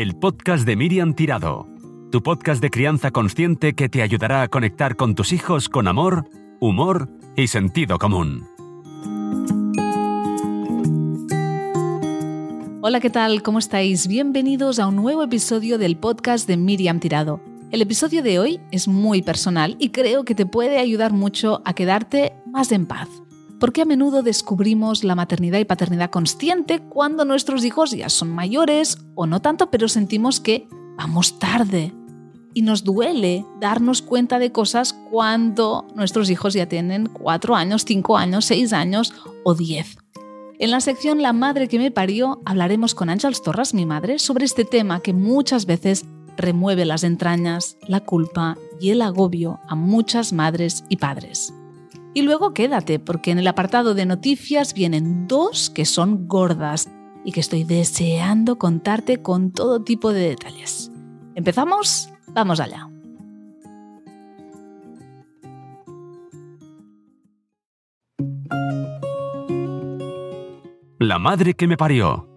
el podcast de Miriam Tirado, tu podcast de crianza consciente que te ayudará a conectar con tus hijos con amor, humor y sentido común. Hola, ¿qué tal? ¿Cómo estáis? Bienvenidos a un nuevo episodio del podcast de Miriam Tirado. El episodio de hoy es muy personal y creo que te puede ayudar mucho a quedarte más en paz porque a menudo descubrimos la maternidad y paternidad consciente cuando nuestros hijos ya son mayores o no tanto, pero sentimos que vamos tarde. Y nos duele darnos cuenta de cosas cuando nuestros hijos ya tienen 4 años, 5 años, 6 años o 10. En la sección La madre que me parió hablaremos con Ángels Torras, mi madre, sobre este tema que muchas veces remueve las entrañas, la culpa y el agobio a muchas madres y padres. Y luego quédate, porque en el apartado de noticias vienen dos que son gordas y que estoy deseando contarte con todo tipo de detalles. ¿Empezamos? Vamos allá. La madre que me parió.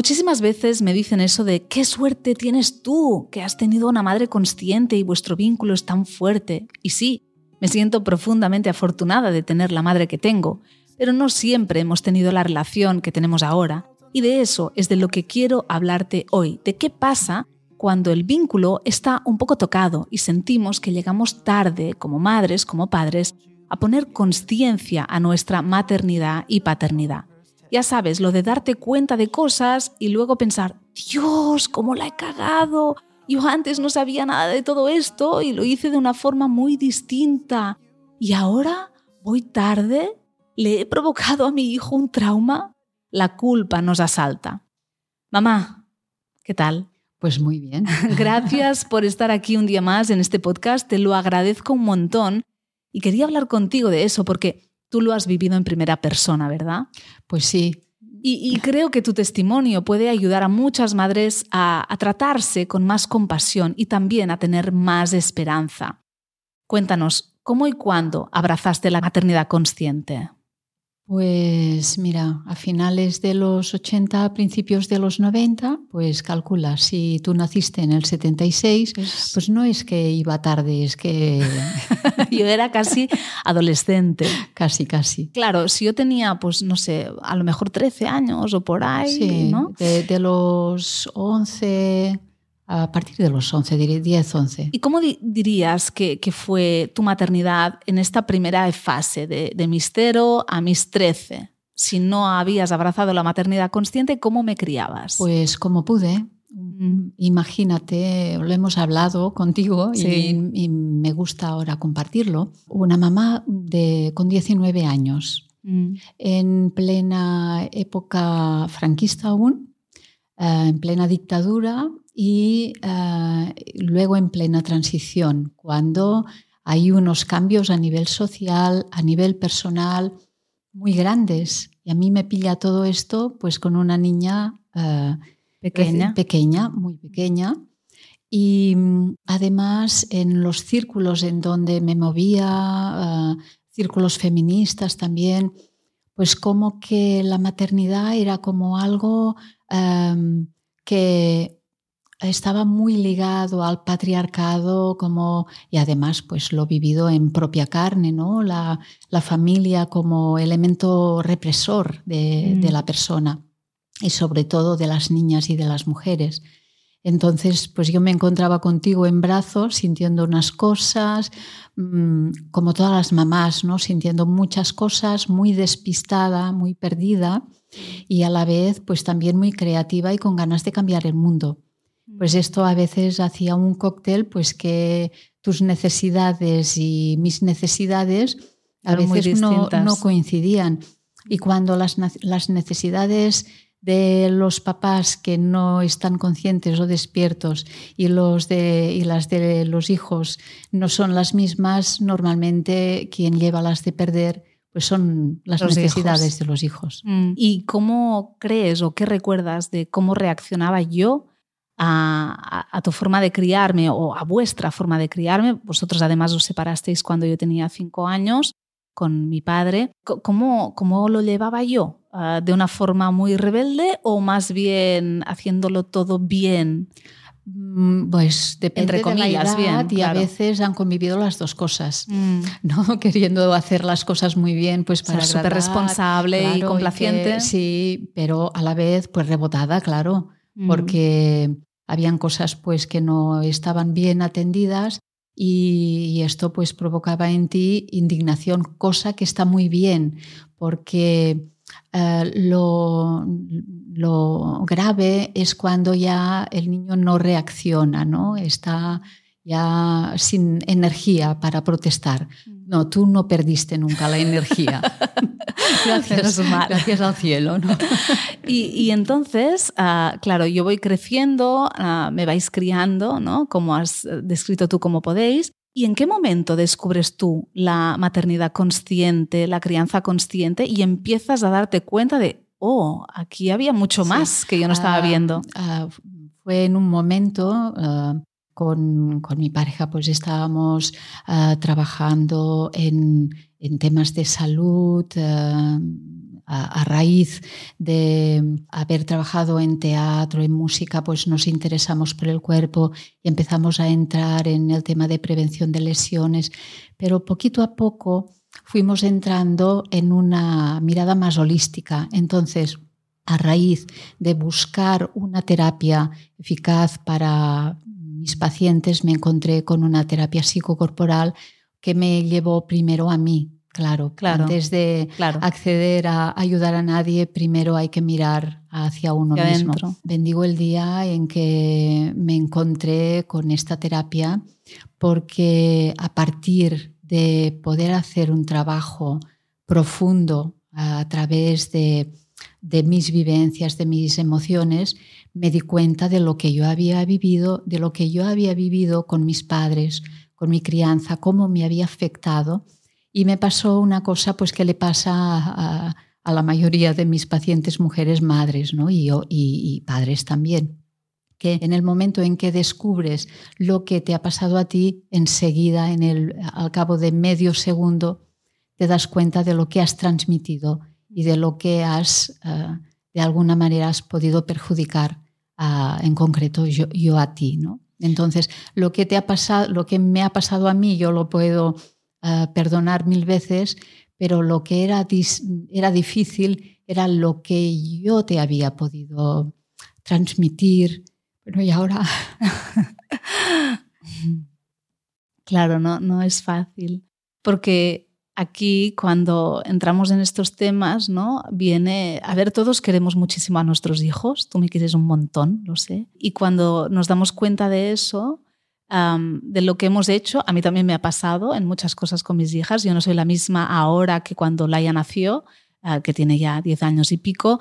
Muchísimas veces me dicen eso de qué suerte tienes tú, que has tenido una madre consciente y vuestro vínculo es tan fuerte. Y sí, me siento profundamente afortunada de tener la madre que tengo, pero no siempre hemos tenido la relación que tenemos ahora. Y de eso es de lo que quiero hablarte hoy, de qué pasa cuando el vínculo está un poco tocado y sentimos que llegamos tarde, como madres, como padres, a poner conciencia a nuestra maternidad y paternidad. Ya sabes, lo de darte cuenta de cosas y luego pensar, Dios, ¿cómo la he cagado? Yo antes no sabía nada de todo esto y lo hice de una forma muy distinta. ¿Y ahora voy tarde? ¿Le he provocado a mi hijo un trauma? La culpa nos asalta. Mamá, ¿qué tal? Pues muy bien. Gracias por estar aquí un día más en este podcast, te lo agradezco un montón y quería hablar contigo de eso porque Tú lo has vivido en primera persona, ¿verdad? Pues sí. Y, creo que tu testimonio puede ayudar a muchas madres a, a tratarse con más compasión y también a tener más esperanza. Cuéntanos, ¿cómo y cuándo abrazaste la maternidad consciente? Pues mira, a finales de los 80, principios de los 90, pues calcula, si tú naciste en el 76, pues no es que iba tarde, es que... yo era casi adolescente. Casi, casi. Claro, si yo tenía, pues no sé, a lo mejor 13 años o por ahí, ¿no? De, de los 11 a partir de los 11, 10, 11. ¿Y cómo dirías que, fue tu maternidad en esta primera fase, de, de mis 0 a mis 13? Si no habías abrazado la maternidad consciente, ¿cómo me criabas? Pues como pude. Mm. Imagínate, lo hemos hablado contigo y, me gusta ahora compartirlo. Una mamá de, con 19 años, mm. en plena época franquista aún, eh, en plena dictadura, y eh, luego en plena transición, cuando hay unos cambios a nivel social, a nivel personal, muy grandes. Y a mí me pilla todo esto pues con una niña eh, pequeña. pequeña, muy pequeña. Y mm, además en los círculos en donde me movía, eh, círculos feministas también, pues como que la maternidad era como algo que estaba muy ligado al patriarcado como y además pues lo vivido en propia carne no la, familia como elemento represor de, de, mm. la persona y sobre todo de las niñas y de las mujeres. Entonces pues yo me encontraba contigo en brazos sintiendo unas cosas mm, como todas las mamás no sintiendo muchas cosas muy despistada muy perdida y a la vez pues también muy creativa y con ganas de cambiar el mundo pues esto a veces hacía un cóctel pues que tus necesidades y mis necesidades a veces no, coincidían. Y cuando las, necesidades de los papás que no están conscientes o despiertos y, los de, y las de los hijos no son las mismas, normalmente quien lleva las de perder pues son las necesidades de los hijos. Mm. ¿Y cómo crees o qué recuerdas de cómo reaccionaba yo a, tu forma de criarme o a vuestra forma de criarme. Vosotros además os separasteis cuando yo tenía cinco años. con mi padre. ¿Cómo, cómo lo llevaba yo? Ah, ¿De una forma muy rebelde o más bien haciéndolo todo bien? Mm, pues depende Entre comillas, de la edad y a veces han convivido las dos cosas, mm. ¿no? Queriendo hacer las cosas muy bien, pues para ser súper responsable y complaciente. sí, pero a la vez pues rebotada, claro, mm. porque habían cosas pues que no estaban bien atendidas y, esto pues provocaba en ti indignación, cosa que está muy bien, porque eh, lo, lo, grave es cuando ya el niño no reacciona, ¿no? Está ya sin energía para protestar. Mm. No, tú no perdiste nunca la energía. gracias, gracias al cielo. ¿no? y, entonces, ah, claro, yo voy creciendo, ah, me vais criando, ¿no? Como has descrito tú como podéis. ¿Y en qué momento descubres tú la maternidad consciente, la crianza consciente y empiezas a darte cuenta de, oh, aquí había mucho más que yo no estaba ah, viendo? fue en un momento con, mi pareja pues estábamos trabajando en, temas de salud ah, a, raíz de haber trabajado en teatro, en música, pues nos interesamos por el cuerpo y empezamos a entrar en el tema de prevención de lesiones, pero poquito a poco fuimos entrando en una mirada más holística. Entonces, a raíz de buscar una terapia eficaz para mis pacientes me encontré con una terapia psicocorporal que me llevó primero a mí. Claro, claro. Antes de acceder a ayudar a nadie, primero hay que mirar hacia uno mismo. Bendigo el día en que me encontré con esta terapia porque a partir de poder hacer un trabajo profundo a través de, de mis vivencias, de mis emociones, me di cuenta de lo que yo había vivido, de lo que yo había vivido con mis padres, con mi crianza, cómo me había afectado. Y me pasó una cosa pues que le pasa a, la mayoría de mis pacientes mujeres madres ¿no? y, yo, y, padres también que en el momento en que descubres lo que te ha pasado a ti, enseguida, en el, al cabo de medio segundo, te das cuenta de lo que has transmitido y de lo que has, eh, de alguna manera, has podido perjudicar en concreto yo, a ti, ¿no? Entonces, lo que te ha pasado, lo que me ha pasado a mí, yo lo puedo eh, perdonar mil veces, pero lo que era, era difícil era lo que yo te había podido transmitir. Pero y ahora. claro, no, no es fácil. Porque aquí cuando entramos en estos temas, ¿no? Viene, a ver, todos queremos muchísimo a nuestros hijos, tú me quieres un montón, lo sé. Y cuando nos damos cuenta de eso, de lo que hemos hecho, a mí también me ha pasado en muchas cosas con mis hijas. Yo no soy la misma ahora que cuando Laia nació, ah, que tiene ya 10 años y pico.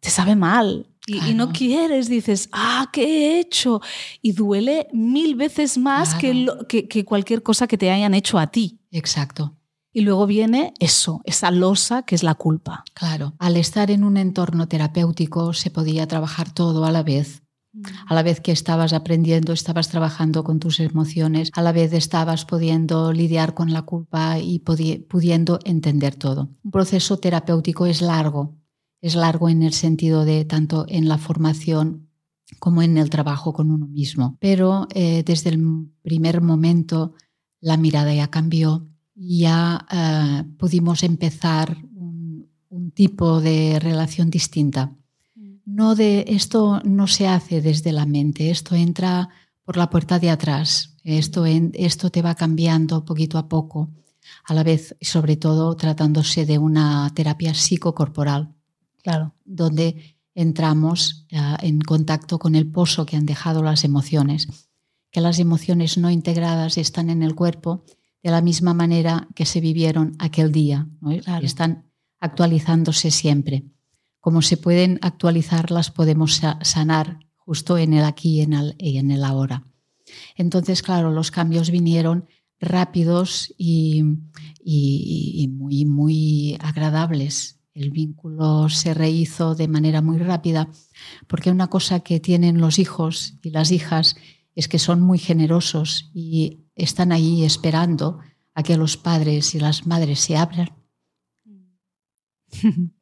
te sabe mal, y, no quieres, dices, ah, ¿qué he hecho? Y duele mil veces más que, que, cualquier cosa que te hayan hecho a ti. Exacto. Y luego viene eso, esa losa que es la culpa. Claro, al estar en un entorno terapéutico se podía trabajar todo a la vez. Mm. A la vez que estabas aprendiendo, estabas trabajando con tus emociones, a la vez estabas pudiendo lidiar con la culpa y pudiendo entender todo. Un proceso terapéutico es largo, es largo en el sentido de tanto en la formación como en el trabajo con uno mismo. Pero eh, desde el primer momento la mirada ya cambió, ya eh, pudimos empezar un, tipo de relación distinta. Mm. No de esto no se hace desde la mente, esto entra por la puerta de atrás, esto, esto te va cambiando poquito a poco, a la vez, sobre todo tratándose de una terapia psicocorporal claro. donde entramos eh, en contacto con el pozo que han dejado las emociones, que las emociones no integradas están en el cuerpo de la misma manera que se vivieron aquel día, están actualizándose siempre. Como se pueden actualizar, las podemos sanar justo en el aquí y en el, ahora. Entonces, claro, los cambios vinieron rápidos y, y muy, muy agradables el vínculo se rehizo de manera muy rápida, porque una cosa que tienen los hijos y las hijas es que son muy generosos y están ahí esperando a que los padres y las madres se abran.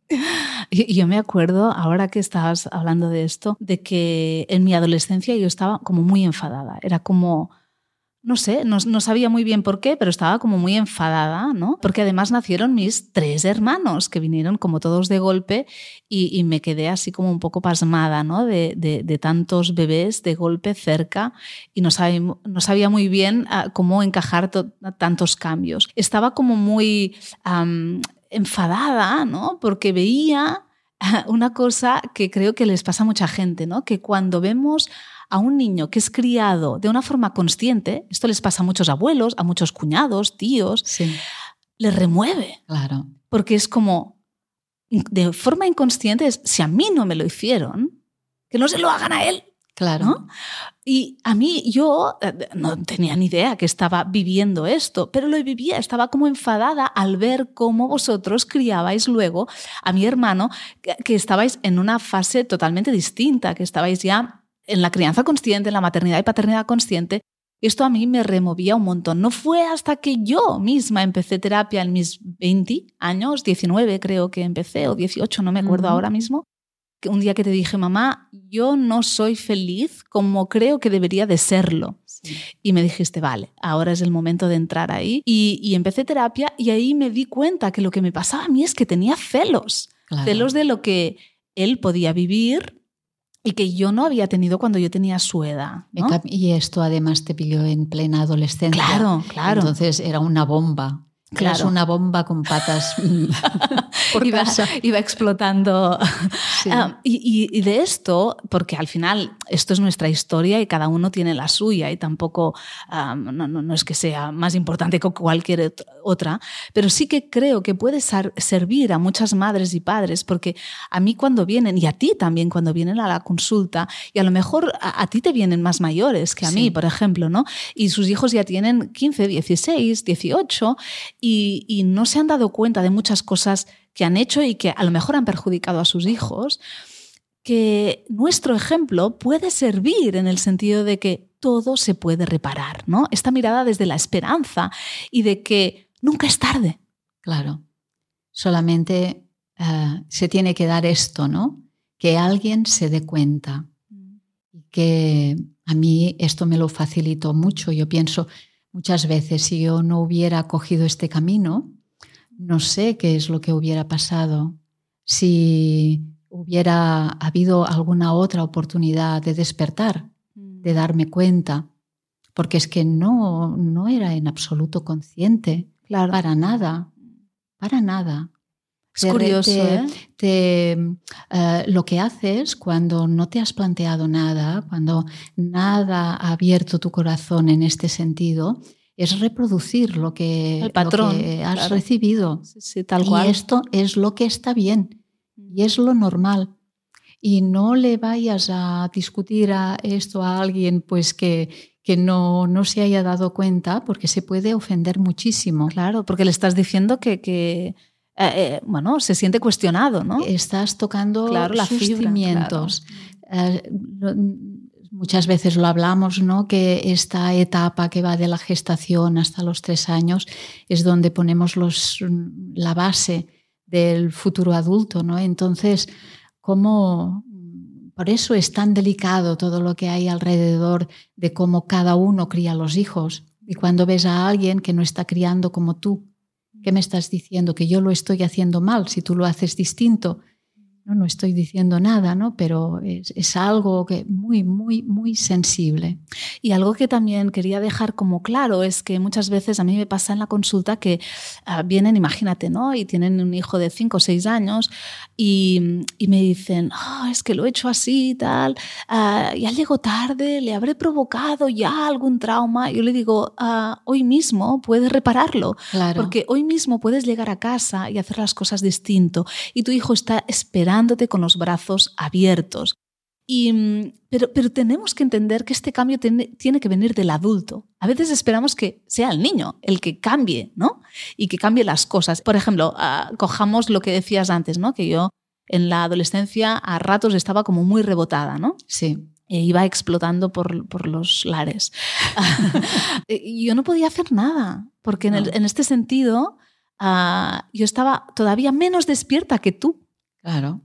Yo me acuerdo, ahora que estabas hablando de esto, de que en mi adolescencia yo estaba como muy enfadada. Era como, no sé, no, sabía muy bien por qué, pero estaba como muy enfadada, ¿no? Porque además nacieron mis tres hermanos, que vinieron como todos de golpe y, me quedé así como un poco pasmada, ¿no? De, tantos bebés de golpe cerca y no sabía, no sabía muy bien ah, cómo encajar tantos cambios. Estaba como muy enfadada, ¿no? Porque veía una cosa que creo que les pasa a mucha gente, ¿no? Que cuando vemos a un niño que es criado de una forma consciente, esto les pasa a muchos abuelos, a muchos cuñados, tíos, le remueve. Claro. Porque es como, de forma inconsciente, es, si a mí no me lo hicieron, que no se lo hagan a él. Claro. Y a mí yo eh, no tenía ni idea que estaba viviendo esto, pero lo vivía, estaba como enfadada al ver cómo vosotros criabais luego a mi hermano, que estabais en una fase totalmente distinta, que estabais ya en la crianza consciente, en la maternidad y paternidad consciente, esto a mí me removía un montón. No fue hasta que yo misma empecé terapia en mis 20 años, 19 creo que empecé, o 18, no me acuerdo ahora mismo, que un día que te dije, mamá, yo no soy feliz como creo que debería de serlo. Y me dijiste, vale, ahora es el momento de entrar ahí. Y, empecé terapia y ahí me di cuenta que lo que me pasaba a mí es que tenía celos. Celos de lo que él podía vivir y que yo no había tenido cuando yo tenía su edad. Y esto además te pilló en plena adolescencia. Claro, claro. Entonces era una bomba. Claro. una bomba con patas por iba, iba explotando. Ah, y, de esto, porque al final esto es nuestra historia y cada uno tiene la suya y tampoco ah, no, no, es que sea más importante que cualquier otra, pero sí que creo que puede servir a muchas madres y padres, porque a mí cuando vienen, y a ti también cuando vienen a la consulta, y a lo mejor a, ti te vienen más mayores que a mí, por ejemplo, ¿no? Y sus hijos ya tienen 15, 16, 18 y, no se han dado cuenta de muchas cosas que han hecho y que a lo mejor han perjudicado a sus hijos, que nuestro ejemplo puede servir en el sentido de que todo se puede reparar, ¿no? Esta mirada desde la esperanza y de que nunca es tarde. Claro. Solamente eh, se tiene que dar esto, ¿no? Que alguien se dé cuenta. Mm. Que a mí esto me lo facilitó mucho. Yo pienso, Muchas veces, si yo no hubiera cogido este camino, no sé qué es lo que hubiera pasado. Si hubiera habido alguna otra oportunidad de despertar, de mm. darme cuenta, porque es que no, no era en absoluto consciente, para nada, para nada. Es curioso. ¿eh? Eh, lo que haces cuando no te has planteado nada, cuando nada ha abierto tu corazón en este sentido, es reproducir lo que, has recibido. tal cual. Y esto es lo que está bien y es lo normal. Y no le vayas a discutir a esto a alguien pues que, que no, no se haya dado cuenta porque se puede ofender muchísimo. Claro, porque le estás diciendo que, que eh, eh, bueno, se siente cuestionado, ¿no? Estás tocando claro, sus cimientos. Eh, muchas veces lo hablamos, ¿no? Que esta etapa que va de la gestación hasta los tres años es donde ponemos los, la base del futuro adulto, ¿no? Entonces, ¿cómo, por eso es tan delicado todo lo que hay alrededor de cómo cada uno cría a los hijos. Y cuando ves a alguien que no está criando como tú, ¿Qué me estás diciendo? ¿Que yo lo estoy haciendo mal si tú lo haces distinto? No, no estoy diciendo nada, ¿no? pero es, algo que muy, muy, muy sensible. Y algo que también quería dejar como claro es que muchas veces a mí me pasa en la consulta que ah, vienen, imagínate, ¿no? y tienen un hijo de 5 o 6 años y, y me dicen, oh, es que lo he hecho así y tal, uh, ya llego tarde, le habré provocado ya algún trauma. Yo le digo, ah, hoy mismo puedes repararlo, porque hoy mismo puedes llegar a casa y hacer las cosas distinto y tu hijo está esperando con los brazos abiertos. Y, mm, pero, pero, tenemos que entender que este cambio tiene, tiene, que venir del adulto. A veces esperamos que sea el niño el que cambie, ¿no? Y que cambie las cosas. Por ejemplo, ah, cojamos lo que decías antes, ¿no? Que yo en la adolescencia a ratos estaba como muy rebotada, ¿no? Sí. e iba explotando por, por los lares. yo no podía hacer nada, porque en, en este sentido uh, yo estaba todavía menos despierta que tú. Claro.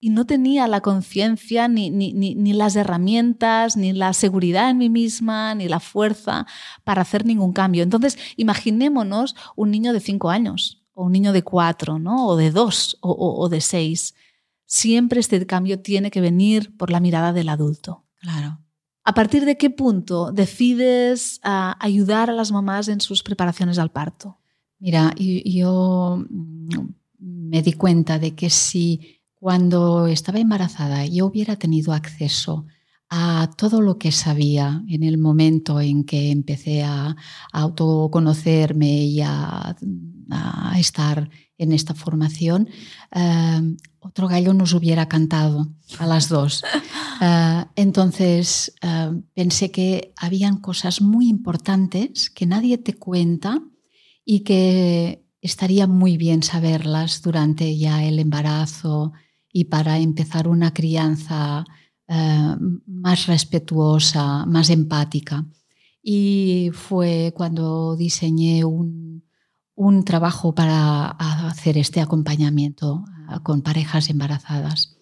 Y no tenía la conciencia, ni, ni, ni, ni, las herramientas, ni la seguridad en mí misma, ni la fuerza para hacer ningún cambio. Entonces, imaginémonos un niño de cinco años, o un niño de cuatro, ¿no? o de dos, o, o, o de seis siempre este cambio tiene que venir por la mirada del adulto. Claro. ¿A partir de qué punto decides uh, ayudar a las mamás en sus preparaciones al parto? Mira, yo me di cuenta de que si cuando estaba embarazada yo hubiera tenido acceso a todo lo que sabía en el momento en que empecé a, autoconocerme y a, a estar en esta formación, uh, otro gallo nos hubiera cantado a las dos. Uh, entonces uh, pensé que habían cosas muy importantes que nadie te cuenta y que estaría muy bien saberlas durante ya el embarazo y para empezar una crianza más respetuosa, más empática. Y fue cuando diseñé un, un trabajo para hacer este acompañamiento con parejas embarazadas.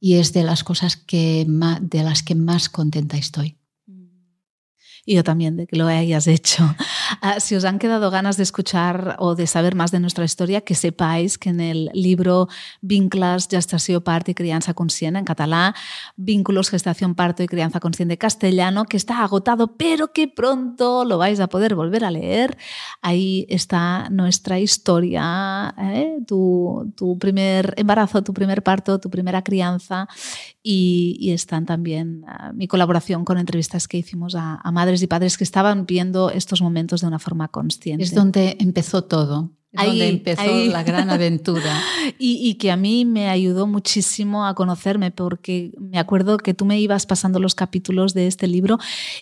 Y es de las cosas que de las que más contenta estoy y yo también de que lo hayas hecho. Uh, si os han quedado ganas de escuchar o de saber más de nuestra historia, que sepáis que en el libro Vinclas, Gestació, Parto y Crianza Consciente, en catalán, Vínculos, Gestación, Parto y Crianza Consciente castellano, que está agotado, pero que pronto lo vais a poder volver a leer. Ahí está nuestra historia, ¿eh? tu, tu primer embarazo, tu primer parto, tu primera crianza y, y están también uh, mi colaboración con entrevistas que hicimos a madres y padres que estaban viendo estos momentos de una forma consciente. Es donde empezó todo. Ahí, donde empezó ahí. la gran aventura. y, y, que a mí me ayudó muchísimo a conocerme, porque me acuerdo que tú me ibas pasando los capítulos de este libro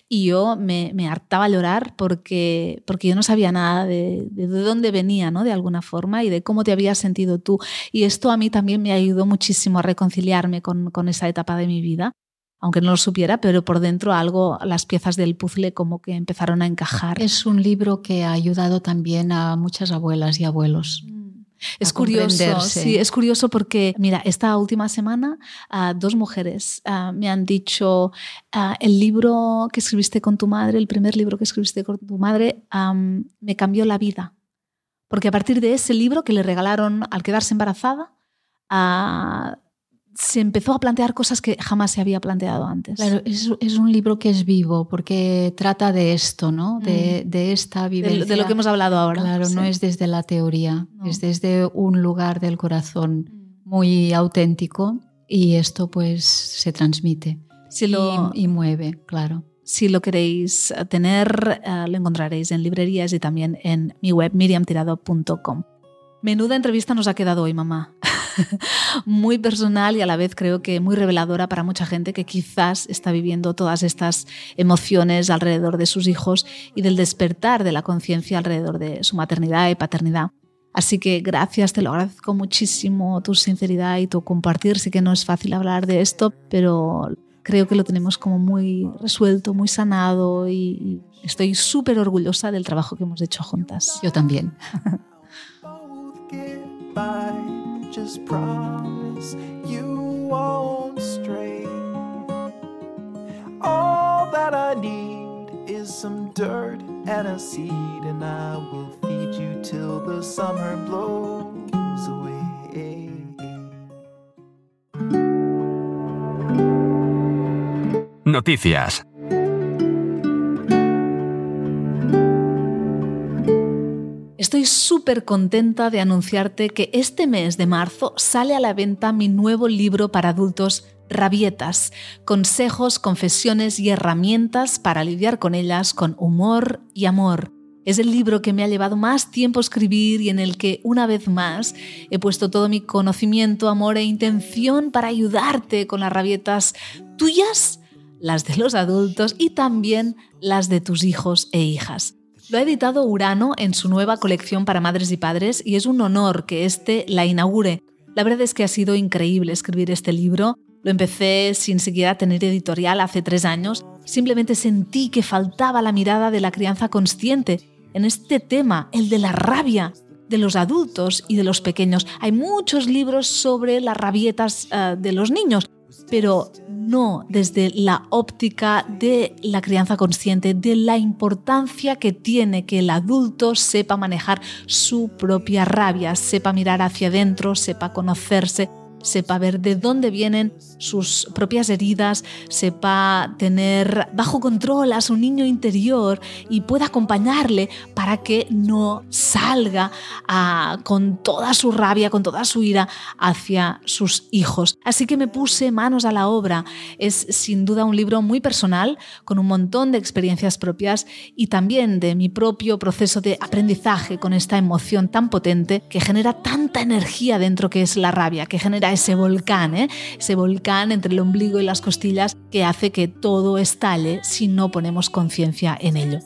y yo me, me hartaba llorar porque, porque yo no sabía nada de, de, de, dónde venía, ¿no? de alguna forma, y de cómo te habías sentido tú. Y esto a mí también me ayudó muchísimo a reconciliarme con, con esa etapa de mi vida aunque no lo supiera, pero por dentro algo, las piezas del puzzle como que empezaron a encajar. Es un libro que ha ayudado también a muchas abuelas y abuelos. Es curioso, sí, es curioso porque, mira, esta última semana uh, dos mujeres uh, me han dicho uh, el libro que escribiste con tu madre, el primer libro que escribiste con tu madre, um, me cambió la vida. Porque a partir de ese libro que le regalaron al quedarse embarazada, se empezó a plantear cosas que jamás se había planteado antes. Claro, es, es un libro que es vivo porque trata de esto, ¿no? De, mm. de esta vivencia. De, de, lo que hemos hablado ahora. Claro, sí. no es desde la teoría, no. es desde un lugar del corazón mm. muy auténtico y esto pues se transmite si lo, y, y mueve, claro. Si lo queréis tener, uh, lo encontraréis en librerías y también en mi web miriamtirado.com. Menuda entrevista nos ha quedado hoy, mamá. muy personal y a la vez creo que muy reveladora para mucha gente que quizás está viviendo todas estas emociones alrededor de sus hijos y del despertar de la conciencia alrededor de su maternidad y paternidad. Así que gracias, te lo agradezco muchísimo tu sinceridad y tu compartir. Sé que no es fácil hablar de esto, pero creo que lo tenemos como muy resuelto, muy sanado y estoy súper orgullosa del trabajo que hemos hecho juntas. Yo también. just promise you won't stray. All that I need is some dirt and a seed, and I will feed you till the summer blows away. Noticias. Súper contenta de anunciarte que este mes de marzo sale a la venta mi nuevo libro para adultos Rabietas, consejos, confesiones y herramientas para lidiar con ellas con humor y amor. Es el libro que me ha llevado más tiempo escribir y en el que, una vez más, he puesto todo mi conocimiento, amor e intención para ayudarte con las rabietas tuyas, las de los adultos y también las de tus hijos e hijas. Lo ha editado Urano en su nueva colección para madres y padres y es un honor que éste la inaugure. La verdad es que ha sido increíble escribir este libro. Lo empecé sin siquiera tener editorial hace tres años. Simplemente sentí que faltaba la mirada de la crianza consciente en este tema, el de la rabia de los adultos y de los pequeños. Hay muchos libros sobre las rabietas eh, de los niños, pero no desde la óptica de la crianza consciente, de la importancia que tiene que el adulto sepa manejar su propia rabia, sepa mirar hacia adentro, sepa conocerse, sepa ver de dónde vienen sus propias heridas, sepa tener bajo control a su niño interior y pueda acompañarle para que no salga ah, con toda su rabia, con toda su ira hacia sus hijos. Así que me puse manos a la obra. Es sin duda un libro muy personal, con un montón de experiencias propias y también de mi propio proceso de aprendizaje con esta emoción tan potente que genera tanta energía dentro que es la rabia, que genera ese volcán, ¿eh? ese volcán entre el ombligo y las costillas que hace que todo estalle si no ponemos conciencia en ello.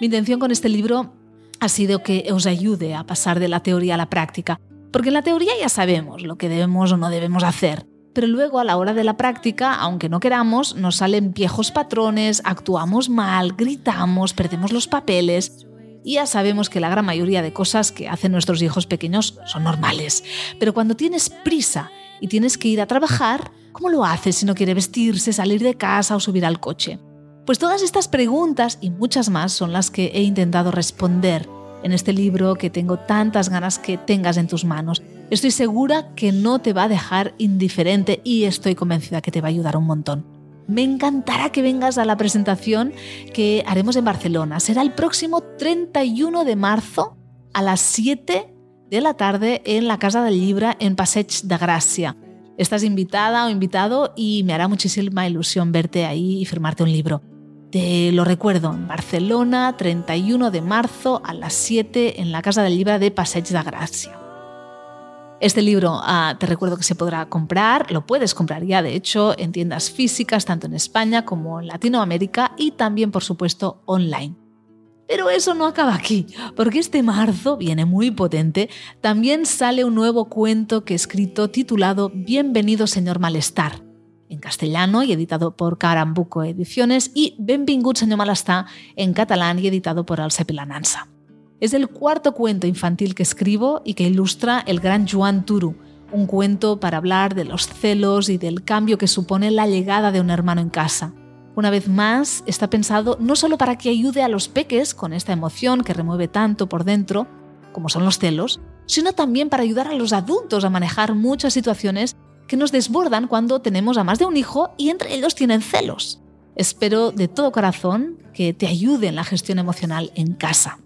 Mi intención con este libro ha sido que os ayude a pasar de la teoría a la práctica, porque en la teoría ya sabemos lo que debemos o no debemos hacer, pero luego a la hora de la práctica, aunque no queramos, nos salen viejos patrones, actuamos mal, gritamos, perdemos los papeles y ya sabemos que la gran mayoría de cosas que hacen nuestros hijos pequeños son normales. Pero cuando tienes prisa y tienes que ir a trabajar, ¿cómo lo haces si no quiere vestirse, salir de casa o subir al coche? Pues todas estas preguntas y muchas más son las que he intentado responder en este libro que tengo tantas ganas que tengas en tus manos. Estoy segura que no te va a dejar indiferente y estoy convencida que te va a ayudar un montón. Me encantará que vengas a la presentación que haremos en Barcelona. Será el próximo 31 de marzo a las 7 de la tarde en la Casa del Llibre en Passeig de Gràcia. Estás invitada o invitado y me hará muchísima ilusión verte ahí y firmarte un libro. Te lo recuerdo, en Barcelona, 31 de marzo a las 7 en la Casa del Llibre de Passeig de Gràcia. Este libro ah, te recuerdo que se podrá comprar, lo puedes comprar ya de hecho en tiendas físicas tanto en España como en Latinoamérica y también por supuesto online. Pero eso no acaba aquí, porque este marzo viene muy potente, también sale un nuevo cuento que he escrito titulado Bienvenido señor malestar, en castellano y editado por Carambuco Ediciones y Benvingut señor malestar en catalán y editado por Alcepilanansa. Es el cuarto cuento infantil que escribo y que ilustra el gran Joan Turu, un cuento para hablar de los celos y del cambio que supone la llegada de un hermano en casa. Una vez más, está pensado no solo para que ayude a los peques con esta emoción que remueve tanto por dentro, como son los celos, sino también para ayudar a los adultos a manejar muchas situaciones que nos desbordan cuando tenemos a más de un hijo y entre ellos tienen celos. Espero de todo corazón que te ayude en la gestión emocional en casa.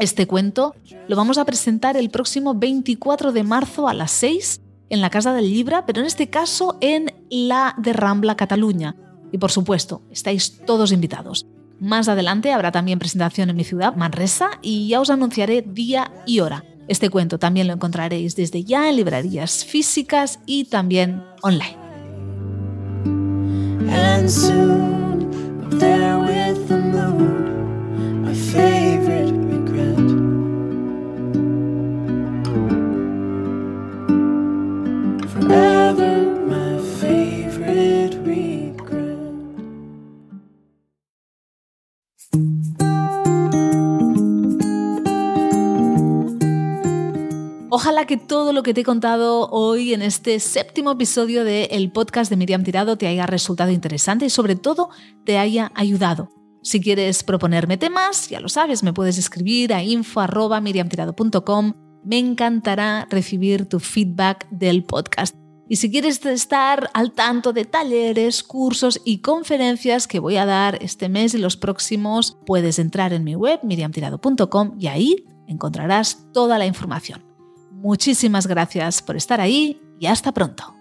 Este cuento lo vamos a presentar el próximo 24 de marzo a las 6 en la Casa del Libra, pero en este caso en la de Rambla, Cataluña. Y por supuesto, estáis todos invitados. Más adelante habrá también presentación en mi ciudad, Manresa, y ya os anunciaré día y hora. Este cuento también lo encontraréis desde ya en librerías físicas y también online. Ojalá que todo lo que te he contado hoy en este séptimo episodio del podcast de Miriam Tirado te haya resultado interesante y sobre todo te haya ayudado. Si quieres proponerme temas, ya lo sabes, me puedes escribir a info.miriamtirado.com. Me encantará recibir tu feedback del podcast. Y si quieres estar al tanto de talleres, cursos y conferencias que voy a dar este mes y los próximos, puedes entrar en mi web miriamtirado.com y ahí encontrarás toda la información. Muchísimas gracias por estar ahí y hasta pronto.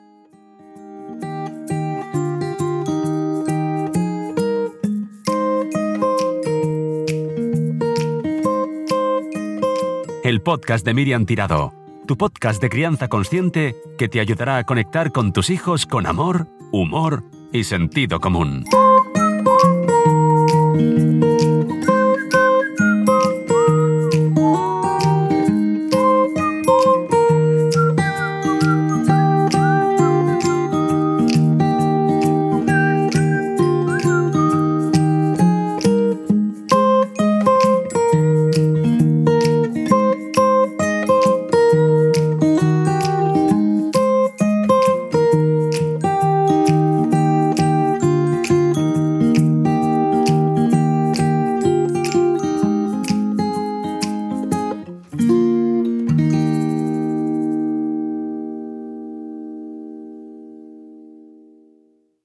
El podcast de Miriam Tirado, tu podcast de crianza consciente que te ayudará a conectar con tus hijos con amor, humor y sentido común.